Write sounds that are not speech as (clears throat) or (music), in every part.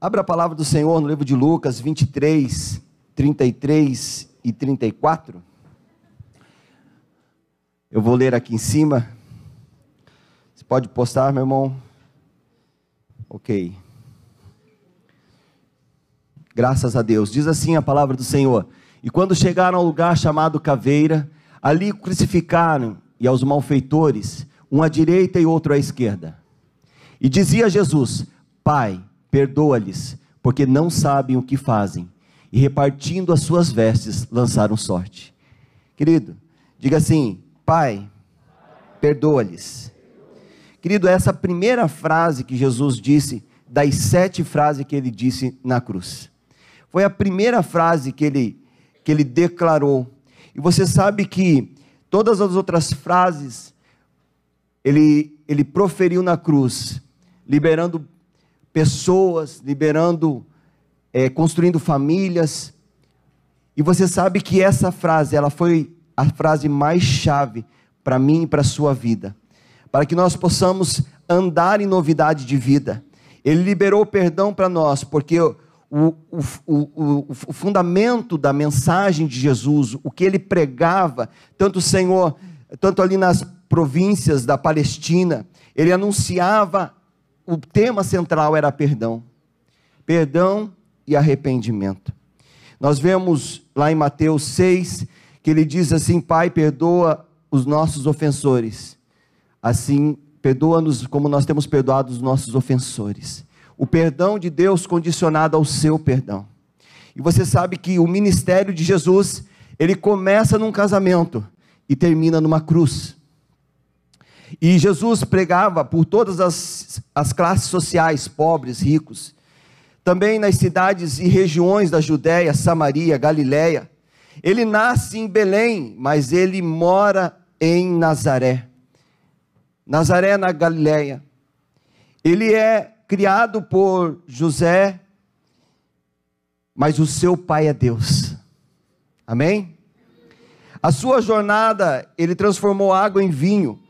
Abra a palavra do Senhor no livro de Lucas 23, 33 e 34. Eu vou ler aqui em cima. Você pode postar, meu irmão? Ok. Graças a Deus. Diz assim a palavra do Senhor. E quando chegaram ao lugar chamado Caveira, ali crucificaram e aos malfeitores, um à direita e outro à esquerda. E dizia Jesus: Pai, perdoa-lhes, porque não sabem o que fazem. E repartindo as suas vestes, lançaram sorte. Querido, diga assim: Pai, perdoa-lhes. Querido, essa primeira frase que Jesus disse, das sete frases que ele disse na cruz, foi a primeira frase que ele, que ele declarou. E você sabe que todas as outras frases ele, ele proferiu na cruz, liberando pessoas, liberando, é, construindo famílias. E você sabe que essa frase, ela foi a frase mais chave para mim e para a sua vida, para que nós possamos andar em novidade de vida. Ele liberou perdão para nós, porque o, o, o, o, fundamento da mensagem de Jesus, o que ele pregava, tanto o Senhor, tanto ali nas províncias da Palestina, ele anunciava o tema central era perdão. Perdão e arrependimento. Nós vemos lá em Mateus 6 que ele diz assim: Pai, perdoa os nossos ofensores. Assim, perdoa-nos como nós temos perdoado os nossos ofensores. O perdão de Deus condicionado ao seu perdão. E você sabe que o ministério de Jesus, ele começa num casamento e termina numa cruz. E Jesus pregava por todas as, as classes sociais, pobres, ricos. Também nas cidades e regiões da Judéia, Samaria, Galiléia. Ele nasce em Belém, mas ele mora em Nazaré. Nazaré na Galiléia. Ele é criado por José, mas o seu pai é Deus. Amém? A sua jornada, ele transformou água em vinho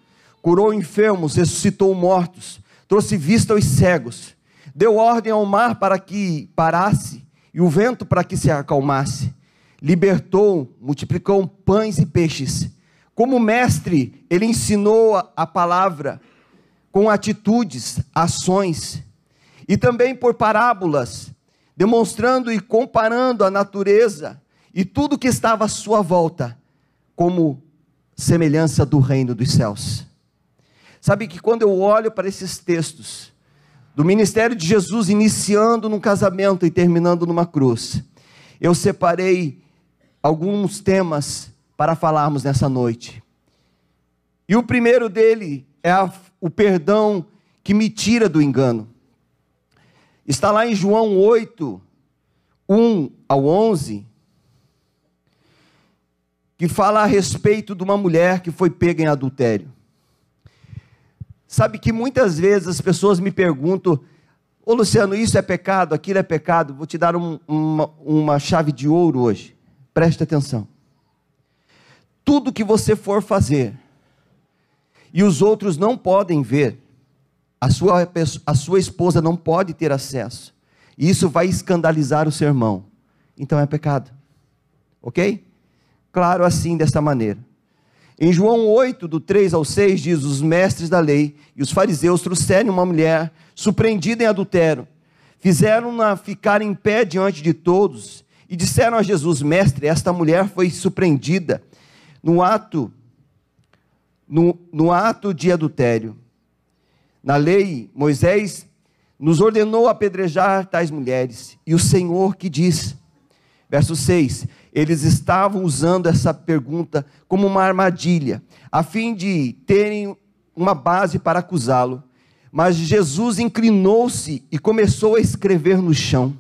curou enfermos, ressuscitou mortos, trouxe vista aos cegos, deu ordem ao mar para que parasse e o vento para que se acalmasse, libertou, multiplicou pães e peixes. Como mestre, ele ensinou a palavra com atitudes, ações, e também por parábolas, demonstrando e comparando a natureza e tudo que estava à sua volta como semelhança do reino dos céus. Sabe que quando eu olho para esses textos, do ministério de Jesus iniciando num casamento e terminando numa cruz, eu separei alguns temas para falarmos nessa noite. E o primeiro dele é a, o perdão que me tira do engano. Está lá em João 8, 1 ao 11, que fala a respeito de uma mulher que foi pega em adultério. Sabe que muitas vezes as pessoas me perguntam, ô Luciano, isso é pecado, aquilo é pecado. Vou te dar um, uma, uma chave de ouro hoje. Preste atenção. Tudo que você for fazer e os outros não podem ver, a sua, a sua esposa não pode ter acesso, e isso vai escandalizar o seu irmão, então é pecado. Ok? Claro assim, desta maneira. Em João 8, do 3 ao 6, diz: Os mestres da lei e os fariseus trouxeram uma mulher surpreendida em adultério, fizeram-na ficar em pé diante de todos e disseram a Jesus: Mestre, esta mulher foi surpreendida no ato, no, no ato de adultério. Na lei, Moisés nos ordenou apedrejar tais mulheres, e o Senhor que diz, verso 6: eles estavam usando essa pergunta como uma armadilha, a fim de terem uma base para acusá-lo. Mas Jesus inclinou-se e começou a escrever no chão.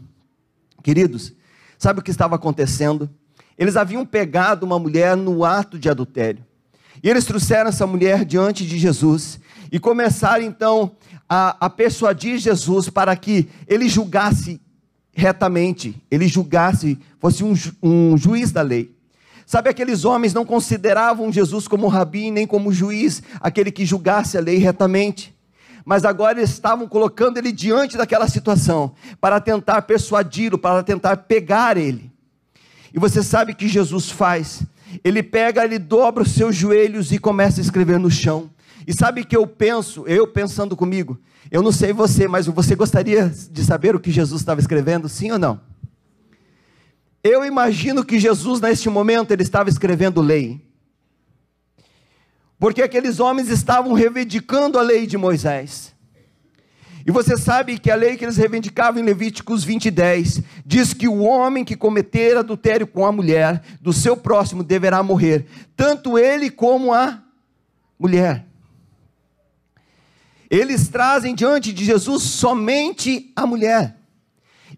Queridos, sabe o que estava acontecendo? Eles haviam pegado uma mulher no ato de adultério. E eles trouxeram essa mulher diante de Jesus e começaram então a, a persuadir Jesus para que ele julgasse retamente, ele julgasse, fosse um, um juiz da lei. Sabe, aqueles homens não consideravam Jesus como rabi nem como juiz, aquele que julgasse a lei retamente. mas agora eles estavam colocando ele diante daquela situação, para tentar persuadi-lo, para tentar pegar ele. E você sabe o que Jesus faz? Ele pega, ele dobra os seus joelhos e começa a escrever no chão. E sabe que eu penso, eu pensando comigo? Eu não sei você, mas você gostaria de saber o que Jesus estava escrevendo, sim ou não? Eu imagino que Jesus, neste momento, ele estava escrevendo lei. Porque aqueles homens estavam reivindicando a lei de Moisés. E você sabe que a lei que eles reivindicavam em Levíticos 20, 10 diz que o homem que cometer adultério com a mulher do seu próximo deverá morrer, tanto ele como a mulher. Eles trazem diante de Jesus somente a mulher,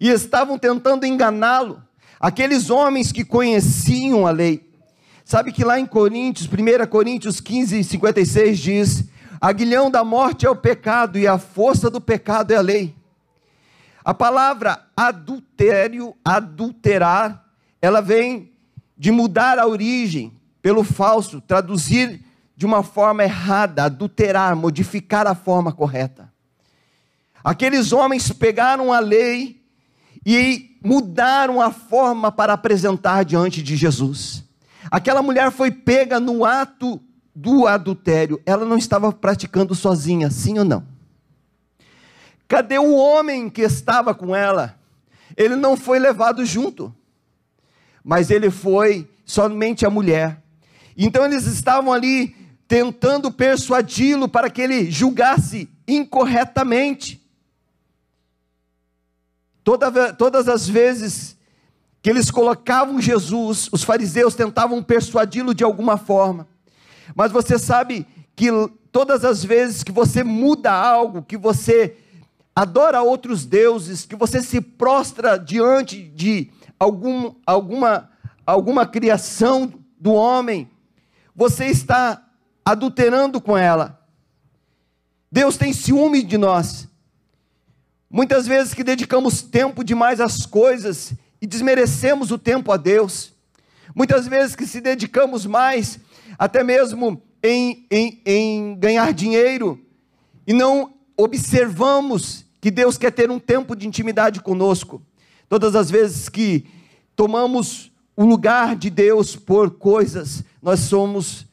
e estavam tentando enganá-lo, aqueles homens que conheciam a lei. Sabe que lá em Coríntios, 1 Coríntios 15, 56 diz: Aguilhão da morte é o pecado e a força do pecado é a lei. A palavra adultério, adulterar, ela vem de mudar a origem pelo falso, traduzir de uma forma errada, adulterar, modificar a forma correta. Aqueles homens pegaram a lei e mudaram a forma para apresentar diante de Jesus. Aquela mulher foi pega no ato do adultério. Ela não estava praticando sozinha, sim ou não? Cadê o homem que estava com ela? Ele não foi levado junto, mas ele foi somente a mulher. Então eles estavam ali tentando persuadi-lo para que ele julgasse incorretamente. Toda, todas as vezes que eles colocavam Jesus, os fariseus tentavam persuadi-lo de alguma forma. Mas você sabe que todas as vezes que você muda algo, que você adora outros deuses, que você se prostra diante de algum, alguma, alguma criação do homem, você está adulterando com ela. Deus tem ciúme de nós. Muitas vezes que dedicamos tempo demais às coisas e desmerecemos o tempo a Deus. Muitas vezes que se dedicamos mais, até mesmo em, em, em ganhar dinheiro, e não observamos que Deus quer ter um tempo de intimidade conosco. Todas as vezes que tomamos o lugar de Deus por coisas, nós somos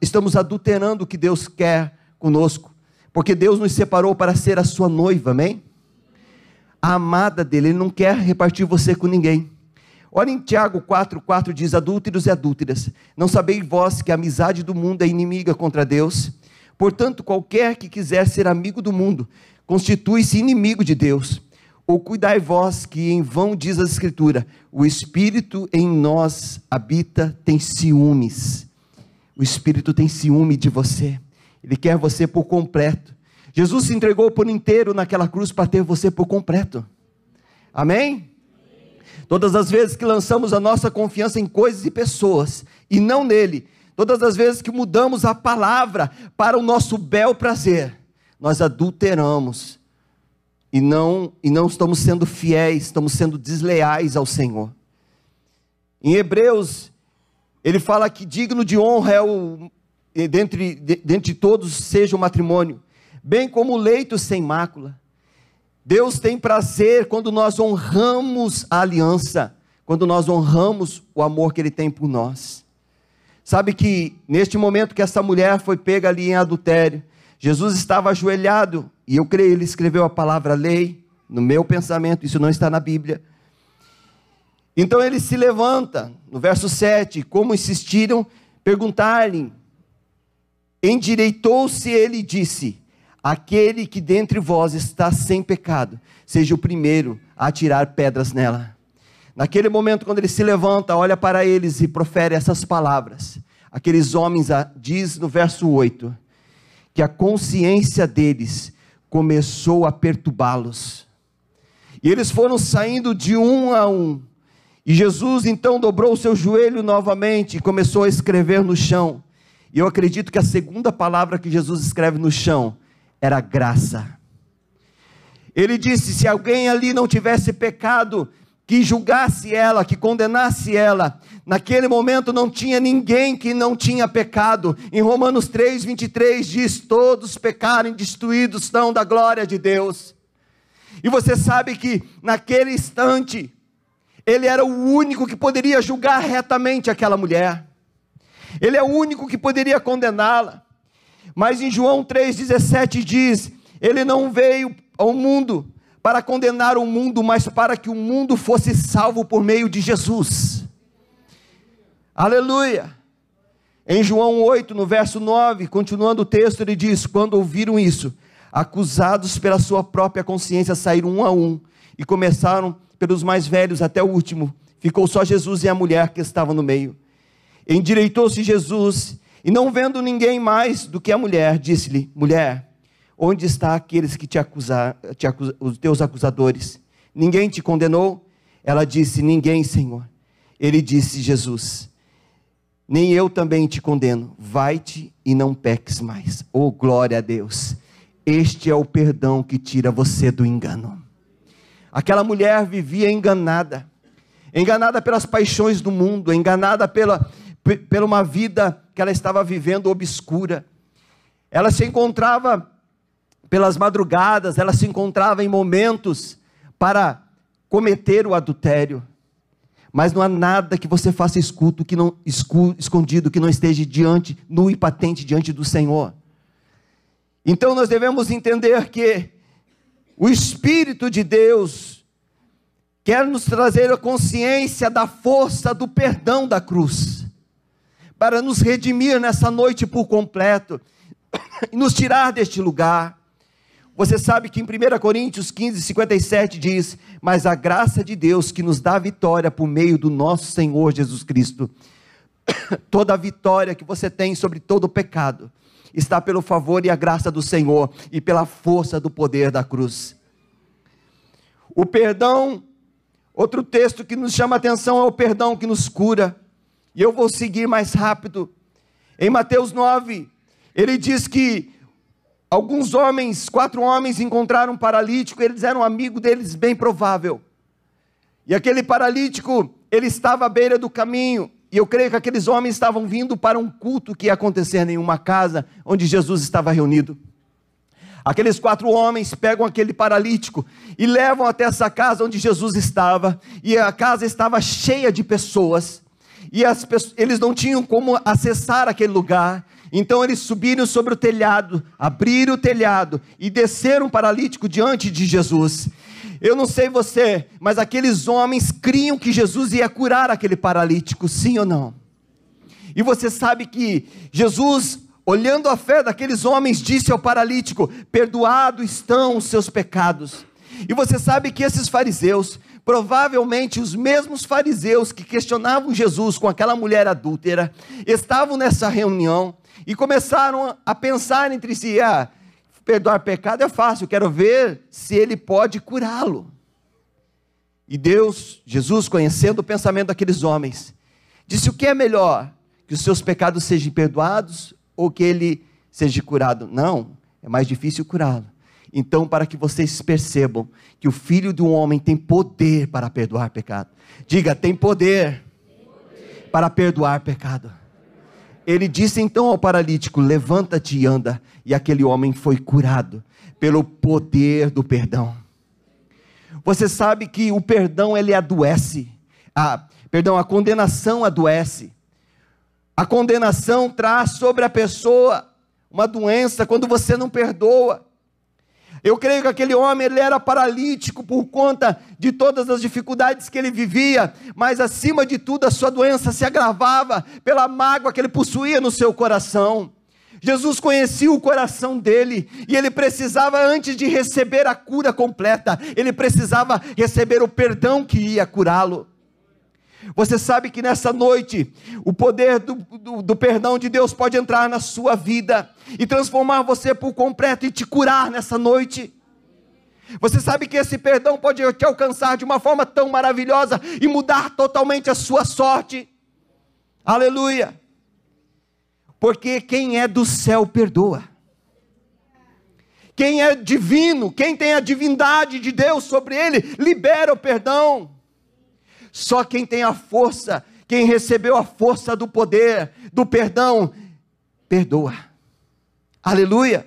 estamos adulterando o que Deus quer conosco, porque Deus nos separou para ser a sua noiva, amém? a amada dele, ele não quer repartir você com ninguém. Olha em Tiago 4, 4 diz: Adúlteros e adúlteras, não sabeis vós que a amizade do mundo é inimiga contra Deus? Portanto, qualquer que quiser ser amigo do mundo, constitui-se inimigo de Deus. Ou cuidai vós que em vão diz a Escritura: o Espírito em nós habita, tem ciúmes. O Espírito tem ciúme de você, ele quer você por completo. Jesus se entregou por inteiro naquela cruz para ter você por completo. Amém? Todas as vezes que lançamos a nossa confiança em coisas e pessoas e não nele, todas as vezes que mudamos a palavra para o nosso bel prazer, nós adulteramos e não e não estamos sendo fiéis, estamos sendo desleais ao Senhor. Em Hebreus, ele fala que digno de honra é o dentre, dentre todos seja o matrimônio bem como o leito sem mácula. Deus tem prazer quando nós honramos a aliança, quando nós honramos o amor que Ele tem por nós. Sabe que neste momento que essa mulher foi pega ali em adultério, Jesus estava ajoelhado, e eu creio, ele escreveu a palavra lei, no meu pensamento, isso não está na Bíblia. Então ele se levanta, no verso 7, como insistiram, perguntar-lhe, endireitou-se ele e disse: Aquele que dentre vós está sem pecado, seja o primeiro a atirar pedras nela. Naquele momento, quando ele se levanta, olha para eles e profere essas palavras. Aqueles homens, diz no verso 8, que a consciência deles começou a perturbá-los. E eles foram saindo de um a um. E Jesus então dobrou o seu joelho novamente e começou a escrever no chão. E eu acredito que a segunda palavra que Jesus escreve no chão era graça. Ele disse: se alguém ali não tivesse pecado, que julgasse ela, que condenasse ela. Naquele momento não tinha ninguém que não tinha pecado. Em Romanos 3, 23 diz: Todos pecaram e destruídos estão da glória de Deus. E você sabe que naquele instante, ele era o único que poderia julgar retamente aquela mulher. Ele é o único que poderia condená-la. Mas em João 3,17 diz: Ele não veio ao mundo para condenar o mundo, mas para que o mundo fosse salvo por meio de Jesus. Aleluia. Em João 8, no verso 9, continuando o texto, ele diz: Quando ouviram isso, acusados pela sua própria consciência, saíram um a um e começaram pelos mais velhos até o último. Ficou só Jesus e a mulher que estava no meio. Endireitou-se Jesus e, não vendo ninguém mais do que a mulher, disse-lhe: Mulher, Onde está aqueles que te acusaram, te acus, os teus acusadores? Ninguém te condenou? Ela disse: Ninguém, Senhor. Ele disse: Jesus, nem eu também te condeno. Vai-te e não peques mais. Oh, glória a Deus. Este é o perdão que tira você do engano. Aquela mulher vivia enganada, enganada pelas paixões do mundo, enganada pela, pela uma vida que ela estava vivendo obscura. Ela se encontrava pelas madrugadas, ela se encontrava em momentos para cometer o adultério. Mas não há nada que você faça escuto, que não escondido, que não esteja diante, nu e patente diante do Senhor. Então nós devemos entender que o Espírito de Deus quer nos trazer a consciência da força do perdão da cruz, para nos redimir nessa noite por completo (coughs) e nos tirar deste lugar. Você sabe que em 1 Coríntios 15, 57 diz: Mas a graça de Deus que nos dá vitória por meio do nosso Senhor Jesus Cristo. (coughs) Toda a vitória que você tem sobre todo o pecado está pelo favor e a graça do Senhor e pela força do poder da cruz. O perdão, outro texto que nos chama atenção é o perdão que nos cura. E eu vou seguir mais rápido. Em Mateus 9, ele diz que Alguns homens, quatro homens, encontraram um paralítico, eles eram amigos deles, bem provável. E aquele paralítico, ele estava à beira do caminho, e eu creio que aqueles homens estavam vindo para um culto que ia acontecer em uma casa onde Jesus estava reunido. Aqueles quatro homens pegam aquele paralítico e levam até essa casa onde Jesus estava, e a casa estava cheia de pessoas, e as, eles não tinham como acessar aquele lugar, então eles subiram sobre o telhado, abriram o telhado e desceram o paralítico diante de Jesus. Eu não sei você, mas aqueles homens criam que Jesus ia curar aquele paralítico, sim ou não? E você sabe que Jesus, olhando a fé daqueles homens, disse ao paralítico: Perdoados estão os seus pecados. E você sabe que esses fariseus, provavelmente os mesmos fariseus que questionavam Jesus com aquela mulher adúltera, estavam nessa reunião e começaram a pensar entre si: ah, perdoar pecado é fácil, quero ver se ele pode curá-lo. E Deus, Jesus, conhecendo o pensamento daqueles homens, disse: o que é melhor? Que os seus pecados sejam perdoados ou que ele seja curado? Não, é mais difícil curá-lo. Então, para que vocês percebam que o filho de um homem tem poder para perdoar pecado, diga: tem poder, tem poder. para perdoar pecado. Ele disse então ao paralítico: Levanta-te e anda. E aquele homem foi curado pelo poder do perdão. Você sabe que o perdão ele adoece. A, perdão, a condenação adoece. A condenação traz sobre a pessoa uma doença quando você não perdoa. Eu creio que aquele homem ele era paralítico por conta de todas as dificuldades que ele vivia, mas acima de tudo a sua doença se agravava pela mágoa que ele possuía no seu coração. Jesus conhecia o coração dele e ele precisava, antes de receber a cura completa, ele precisava receber o perdão que ia curá-lo. Você sabe que nessa noite, o poder do, do, do, perdão de Deus pode entrar na sua vida e transformar você por completo e te curar nessa noite. Você sabe que esse perdão pode te alcançar de uma forma tão maravilhosa e mudar totalmente a sua sorte. Aleluia. Porque quem é do céu perdoa. Quem é divino, quem tem a divindade de Deus sobre ele, libera o perdão. Só quem tem a força, quem recebeu a força do poder, do perdão, perdoa. Aleluia.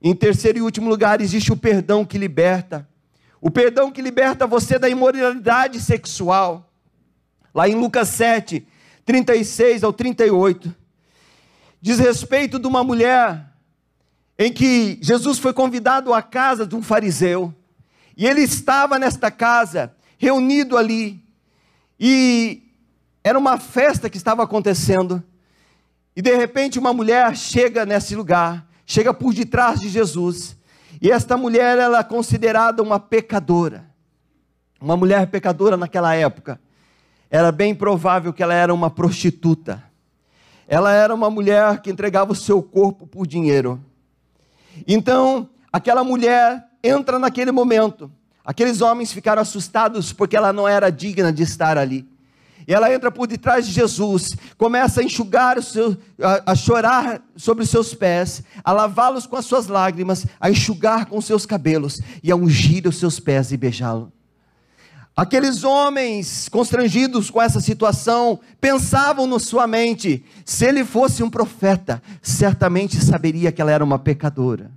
Em terceiro e último lugar, existe o perdão que liberta. O perdão que liberta você da imoralidade sexual. Lá em Lucas 7, 36 ao 38, diz respeito de uma mulher em que Jesus foi convidado à casa de um fariseu. E ele estava nesta casa, reunido ali, e era uma festa que estava acontecendo. E de repente uma mulher chega nesse lugar, chega por detrás de Jesus. E esta mulher ela é considerada uma pecadora. Uma mulher pecadora naquela época. Era bem provável que ela era uma prostituta. Ela era uma mulher que entregava o seu corpo por dinheiro. Então, aquela mulher entra naquele momento. Aqueles homens ficaram assustados porque ela não era digna de estar ali. E ela entra por detrás de Jesus, começa a enxugar, seu, a, a chorar sobre os seus pés, a lavá-los com as suas lágrimas, a enxugar com os seus cabelos e a ungir os seus pés e beijá-lo. Aqueles homens constrangidos com essa situação pensavam na sua mente: se ele fosse um profeta, certamente saberia que ela era uma pecadora.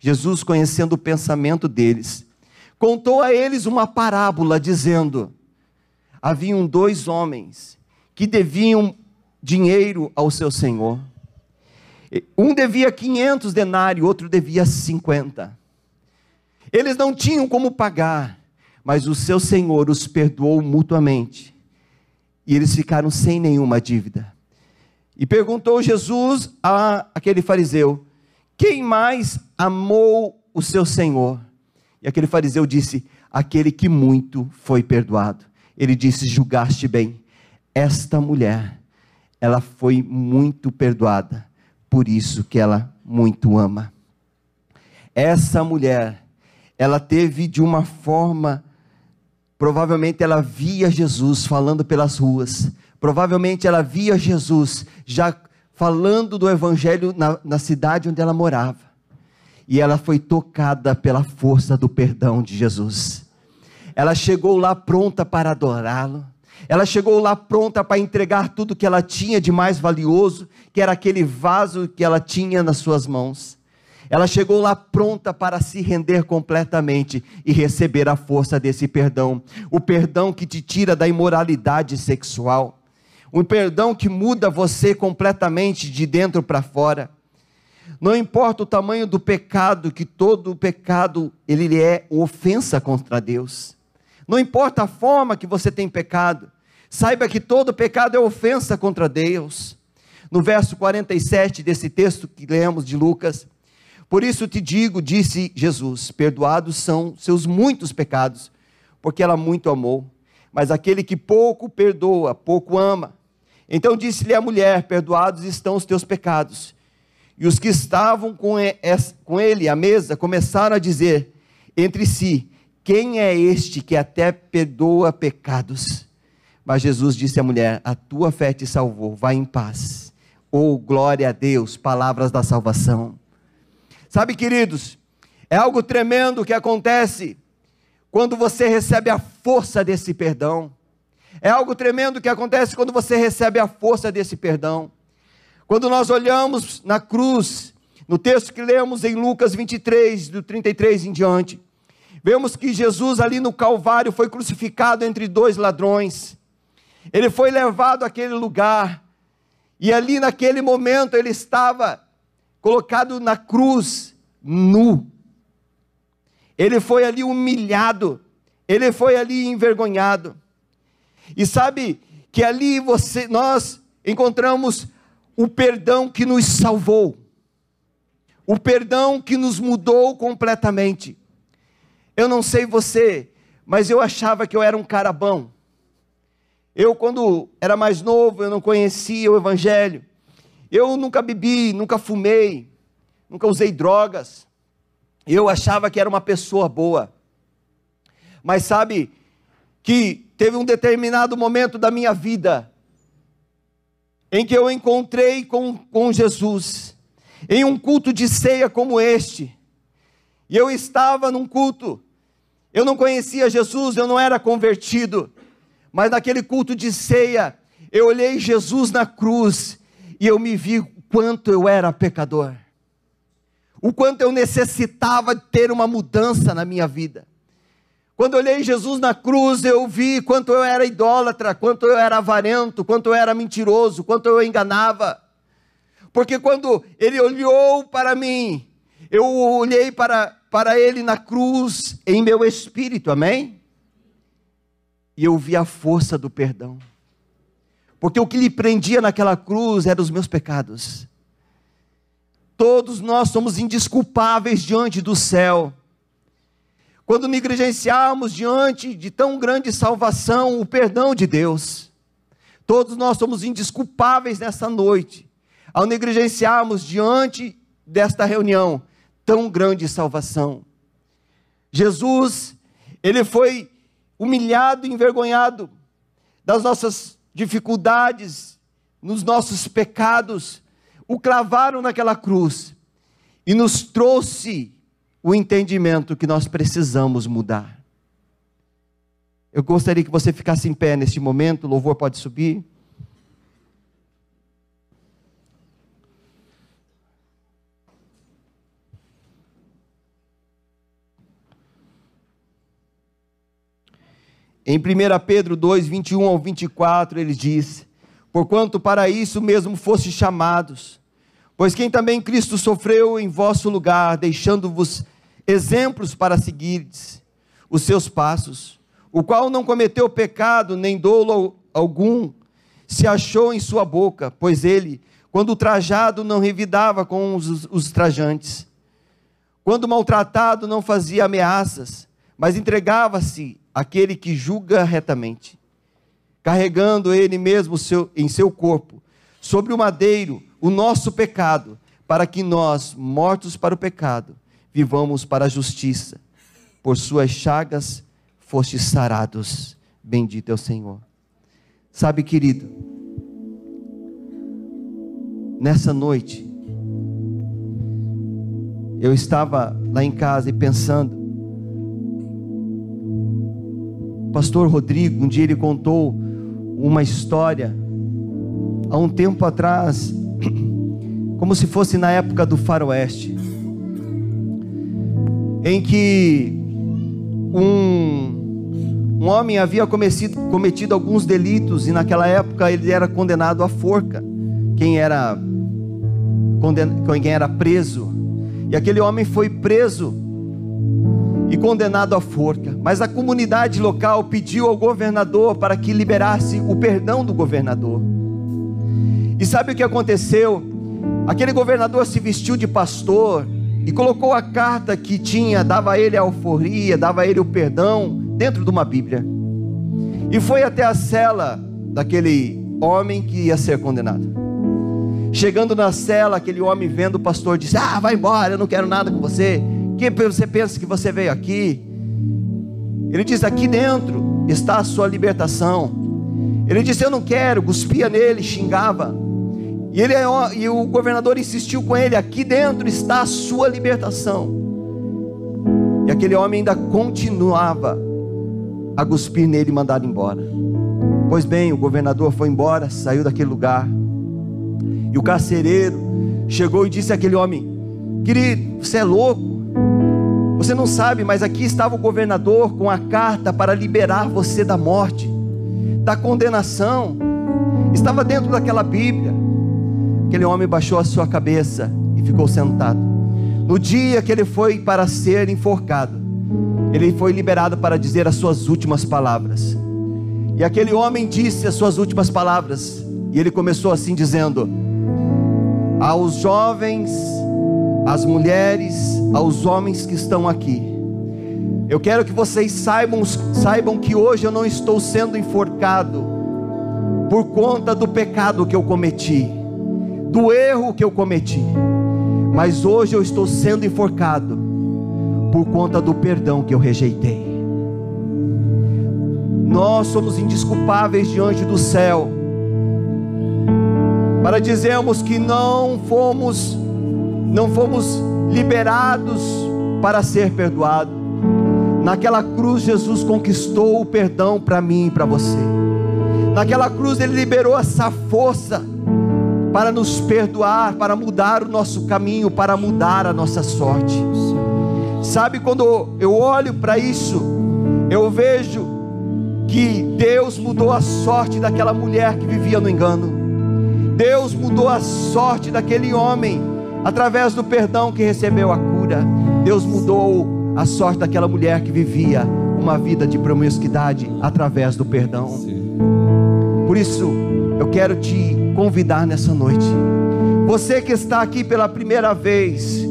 Jesus, conhecendo o pensamento deles, contou a eles uma parábola, dizendo: haviam dois homens que deviam dinheiro ao seu senhor. Um devia 500 denários, outro devia 50. Eles não tinham como pagar, mas o seu senhor os perdoou mutuamente. E eles ficaram sem nenhuma dívida. E perguntou Jesus a aquele fariseu: Quem mais amou o seu senhor? E aquele fariseu disse: Aquele que muito foi perdoado ele disse: julgaste bem. Esta mulher, ela foi muito perdoada, por isso que ela muito ama. Essa mulher, ela teve de uma forma, provavelmente ela via Jesus falando pelas ruas, provavelmente ela via Jesus já falando do Evangelho na, na cidade onde ela morava. E ela foi tocada pela força do perdão de Jesus. Ela chegou lá pronta para adorá-lo. Ela chegou lá pronta para entregar tudo que ela tinha de mais valioso, que era aquele vaso que ela tinha nas suas mãos. Ela chegou lá pronta para se render completamente e receber a força desse perdão. O perdão que te tira da imoralidade sexual. Um perdão que muda você completamente de dentro para fora. Não importa o tamanho do pecado, que todo pecado ele é ofensa contra Deus. Não importa a forma que você tem pecado, saiba que todo pecado é ofensa contra Deus. No verso 47 desse texto que lemos de Lucas, por isso te digo, disse Jesus: perdoados são seus muitos pecados, porque ela muito amou. Mas aquele que pouco perdoa, pouco ama. Então disse-lhe a mulher: Perdoados estão os teus pecados. E os que estavam com ele à mesa começaram a dizer entre si: quem é este que até perdoa pecados? Mas Jesus disse à mulher: A tua fé te salvou, vai em paz. Oh, glória a Deus, palavras da salvação. Sabe, queridos, é algo tremendo que acontece quando você recebe a força desse perdão. É algo tremendo que acontece quando você recebe a força desse perdão. Quando nós olhamos na cruz, no texto que lemos em Lucas 23, do 33 em diante, Vemos que Jesus ali no Calvário foi crucificado entre dois ladrões. Ele foi levado àquele lugar. E ali naquele momento ele estava colocado na cruz, nu. Ele foi ali humilhado. Ele foi ali envergonhado. E sabe que ali você nós encontramos o perdão que nos salvou. O perdão que nos mudou completamente. Eu não sei você, mas eu achava que eu era um cara bom. Eu, quando era mais novo, eu não conhecia o Evangelho. Eu nunca bebi, nunca fumei, nunca usei drogas. Eu achava que era uma pessoa boa. Mas sabe que teve um determinado momento da minha vida em que eu encontrei com, com Jesus, em um culto de ceia como este. E eu estava num culto Eu não conhecia Jesus, eu não era convertido, mas naquele culto de ceia, eu olhei Jesus na cruz e eu me vi quanto eu era pecador, o quanto eu necessitava ter uma mudança na minha vida. Quando eu olhei Jesus na cruz, eu vi quanto eu era idólatra, quanto eu era avarento, quanto eu era mentiroso, quanto eu enganava. Porque quando ele olhou para mim, eu olhei para, para ele na cruz em meu espírito, amém? E eu vi a força do perdão. Porque o que lhe prendia naquela cruz eram os meus pecados. Todos nós somos indisculpáveis diante do céu. Quando negligenciarmos diante de tão grande salvação o perdão de Deus, todos nós somos indisculpáveis nessa noite, ao negligenciarmos diante desta reunião tão grande salvação. Jesus, ele foi humilhado e envergonhado das nossas dificuldades, nos nossos pecados, o clavaram naquela cruz e nos trouxe o entendimento que nós precisamos mudar. Eu gostaria que você ficasse em pé neste momento, o louvor pode subir. Em 1 Pedro 2, 21 ao 24, ele diz: Porquanto para isso mesmo foste chamados, pois quem também Cristo sofreu em vosso lugar, deixando-vos exemplos para seguirdes os seus passos, o qual não cometeu pecado nem dolo algum, se achou em sua boca, pois ele, quando trajado, não revidava com os, os trajantes, quando maltratado, não fazia ameaças, mas entregava-se àquele que julga retamente, carregando ele mesmo seu, em seu corpo, sobre o madeiro, o nosso pecado, para que nós, mortos para o pecado, vivamos para a justiça. Por suas chagas fostes sarados. Bendito é o Senhor. Sabe, querido, nessa noite, eu estava lá em casa e pensando, Pastor Rodrigo, um dia ele contou uma história, há um tempo atrás, (clears throat) como se fosse na época do faroeste em que um, um homem havia cometido, cometido alguns delitos e naquela época ele era condenado à forca. Quem era, conden, quem era preso. E aquele homem foi preso e condenado à forca. Mas a comunidade local pediu ao governador para que liberasse o perdão do governador. E sabe o que aconteceu? Aquele governador se vestiu de pastor, e colocou a carta que tinha, dava a ele a alforria, dava a ele o perdão, dentro de uma Bíblia. E foi até a cela daquele homem que ia ser condenado. Chegando na cela, aquele homem vendo o pastor disse: Ah, vai embora, eu não quero nada com você. Que você pensa que você veio aqui? Ele diz: Aqui dentro está a sua libertação. Ele disse: Eu não quero, cuspia nele, xingava. E, ele, é e o governador insistiu com ele: aqui dentro está a sua libertação. E aquele homem ainda continuava a cuspir nele e mandar embora. Pois bem, o governador foi embora, saiu daquele lugar. E o carcereiro chegou e disse àquele homem: Querido, você é louco. Você não sabe, mas aqui estava o governador com a carta para liberar você da morte, da condenação. Estava dentro daquela Bíblia. Aquele homem baixou a sua cabeça e ficou sentado. No dia que ele foi para ser enforcado, ele foi liberado para dizer as suas últimas palavras. E aquele homem disse as suas últimas palavras, e ele começou assim dizendo: Aos jovens, às mulheres, aos homens que estão aqui, eu quero que vocês saibam, saibam que hoje eu não estou sendo enforcado por conta do pecado que eu cometi do erro que eu cometi, mas hoje eu estou sendo enforcado por conta do perdão que eu rejeitei. Nós somos indisculpáveis diante do céu, para dizermos que não fomos, não fomos liberados para ser perdoado. Naquela cruz, Jesus conquistou o perdão para mim e para você. Naquela cruz, Ele liberou essa força para nos perdoar, para mudar o nosso caminho, para mudar a nossa sorte. Sabe, quando eu olho para isso, eu vejo que Deus mudou a sorte daquela mulher que vivia no engano. Deus mudou a sorte daquele homem através do perdão que recebeu a cura. Deus mudou a sorte daquela mulher que vivia uma vida de promiscuidade através do perdão. Por isso, eu quero te convidar nessa noite. Você que está aqui pela primeira vez,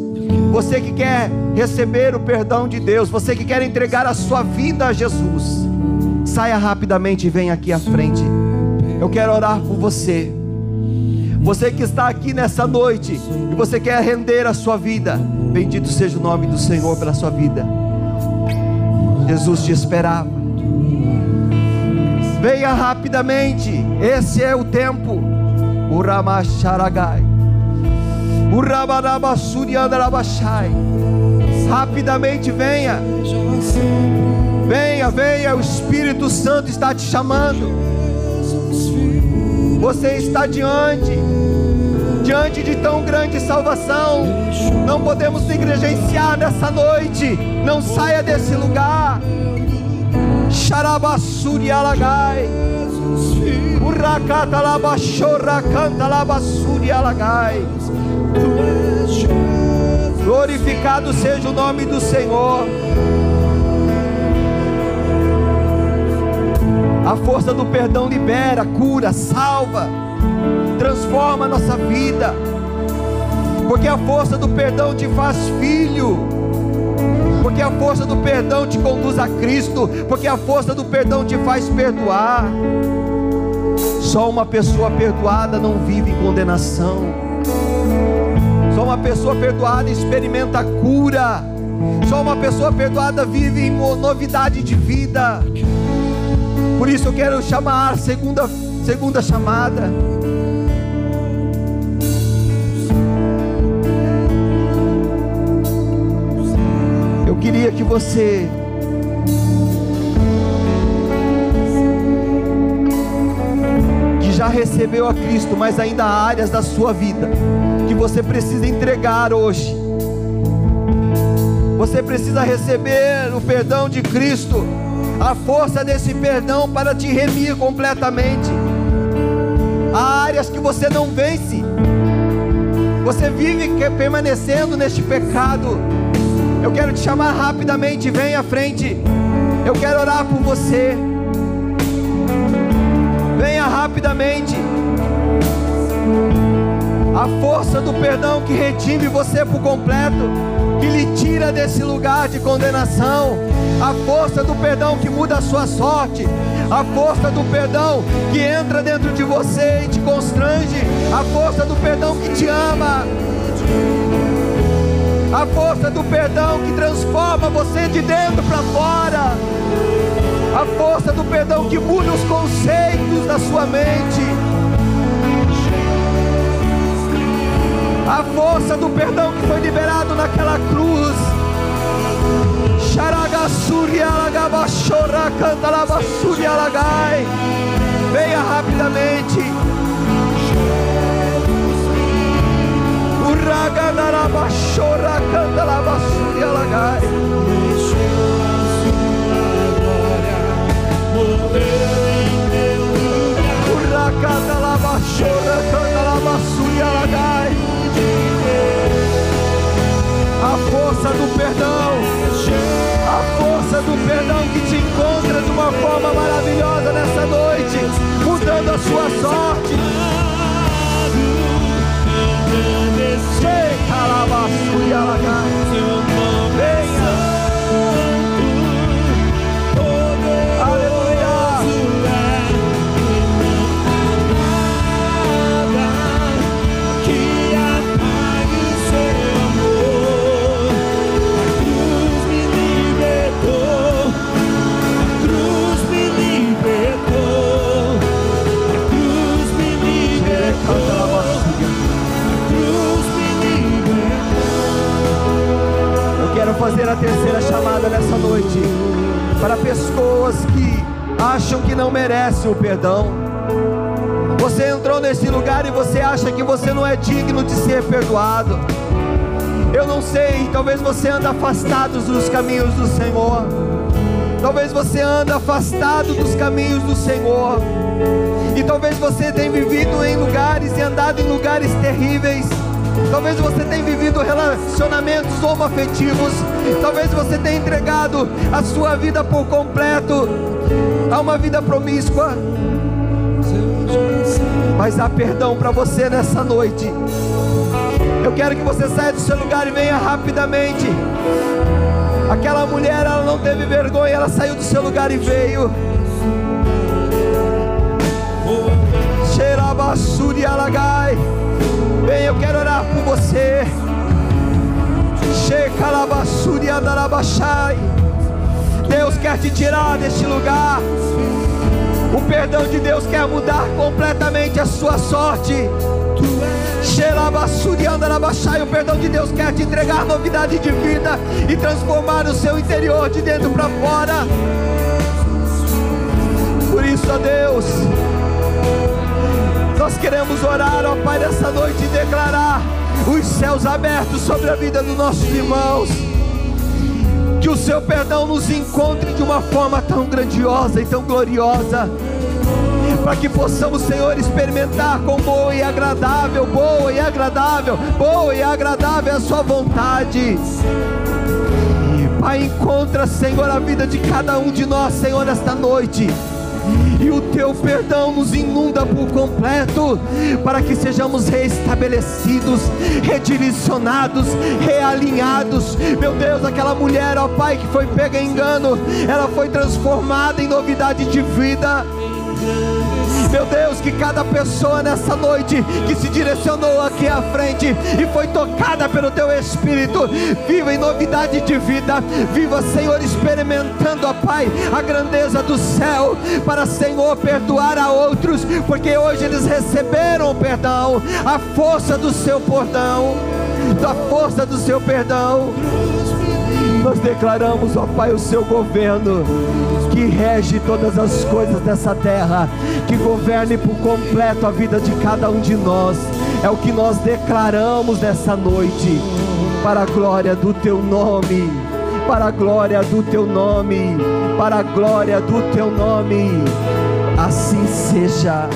você que quer receber o perdão de Deus, você que quer entregar a sua vida a Jesus, saia rapidamente e venha aqui à frente. Eu quero orar por você. Você que está aqui nessa noite e você quer render a sua vida, bendito seja o nome do Senhor pela sua vida. Jesus te esperava. Venha rapidamente, esse é o tempo. O Ramacharagai. O. Rapidamente venha. Venha, venha, o Espírito Santo está te chamando. Você está diante, diante de tão grande salvação. Não podemos negligenciar nessa noite. Não saia desse lugar. Xarabassuri alagai. Urrakata labachorra canta labassuri alagai. Glorificado seja o nome do Senhor. A força do perdão libera, cura, salva, transforma a nossa vida. Porque a força do perdão te faz filho porque a força do perdão te conduz a Cristo, porque a força do perdão te faz perdoar. Só uma pessoa perdoada não vive em condenação. Só uma pessoa perdoada experimenta cura. Só uma pessoa perdoada vive em novidade de vida. Por isso eu quero chamar segunda segunda chamada. Queria que você que já recebeu a Cristo, mas ainda há áreas da sua vida que você precisa entregar hoje. Você precisa receber o perdão de Cristo, a força desse perdão para te remir completamente. Há áreas que você não vence. Você vive permanecendo neste pecado eu quero te chamar rapidamente, vem à frente. Eu quero orar por você. Venha rapidamente. A força do perdão que redime você por completo, que lhe tira desse lugar de condenação. A força do perdão que muda a sua sorte. A força do perdão que entra dentro de você e te constrange. A força do perdão que te ama a força do perdão que transforma você de dentro para fora, a força do perdão que muda os conceitos da sua mente, a força do perdão que foi liberado naquela cruz. Venha rapidamente. Chora canta lava suria lagai. Uracata lava chora canta lava suria lagai. A força do perdão, a força do perdão que te encontra de uma forma maravilhosa nessa noite, mudando a sua sorte Venha. Merecem o perdão. Você entrou nesse lugar e você acha que você não é digno de ser perdoado. Eu não sei, talvez você anda afastado dos caminhos do Senhor. Talvez você anda afastado dos caminhos do Senhor. E talvez você tenha vivido em lugares e andado em lugares terríveis. Talvez você tenha vivido relacionamentos homoafetivos. Talvez você tenha entregado a sua vida por completo a uma vida promíscua. Mas há perdão para você nessa noite. Eu quero que você saia do seu lugar e venha rapidamente. Aquela mulher, ela não teve vergonha, ela saiu do seu lugar e veio. Xerabassuri alagai. Bem, eu quero orar por você. Shekalabassuri andarabashai. Deus quer te tirar deste lugar. O perdão de Deus quer mudar completamente a sua sorte. O perdão de Deus quer te entregar novidade de vida e transformar o seu interior de dentro para fora. Por isso, ó Deus, nós queremos orar, ó Pai, nessa noite e declarar os céus abertos sobre a vida dos nossos irmãos. Que o seu perdão nos encontre de uma forma tão grandiosa e tão gloriosa para que possamos, Senhor, experimentar com boa e agradável, boa e agradável, boa e agradável a Sua vontade. Pai, encontra, Senhor, a vida de cada um de nós, Senhor, esta noite e o teu perdão nos inunda por completo, para que sejamos restabelecidos, redirecionados, realinhados. Meu Deus, aquela mulher, ó Pai, que foi pega em engano, ela foi transformada em novidade de vida. Meu Deus, que cada pessoa nessa noite que se direcionou aqui à frente e foi tocada pelo teu Espírito, viva em novidade de vida, viva, Senhor, experimentando, ó Pai, a grandeza do céu, para, Senhor, perdoar a outros, porque hoje eles receberam o perdão, a força do seu perdão, da força do seu perdão. Nós declaramos, ó Pai, o seu governo que rege todas as coisas dessa terra, que governe por completo a vida de cada um de nós. É o que nós declaramos nessa noite, para a glória do teu nome, para a glória do teu nome, para a glória do teu nome. Assim seja.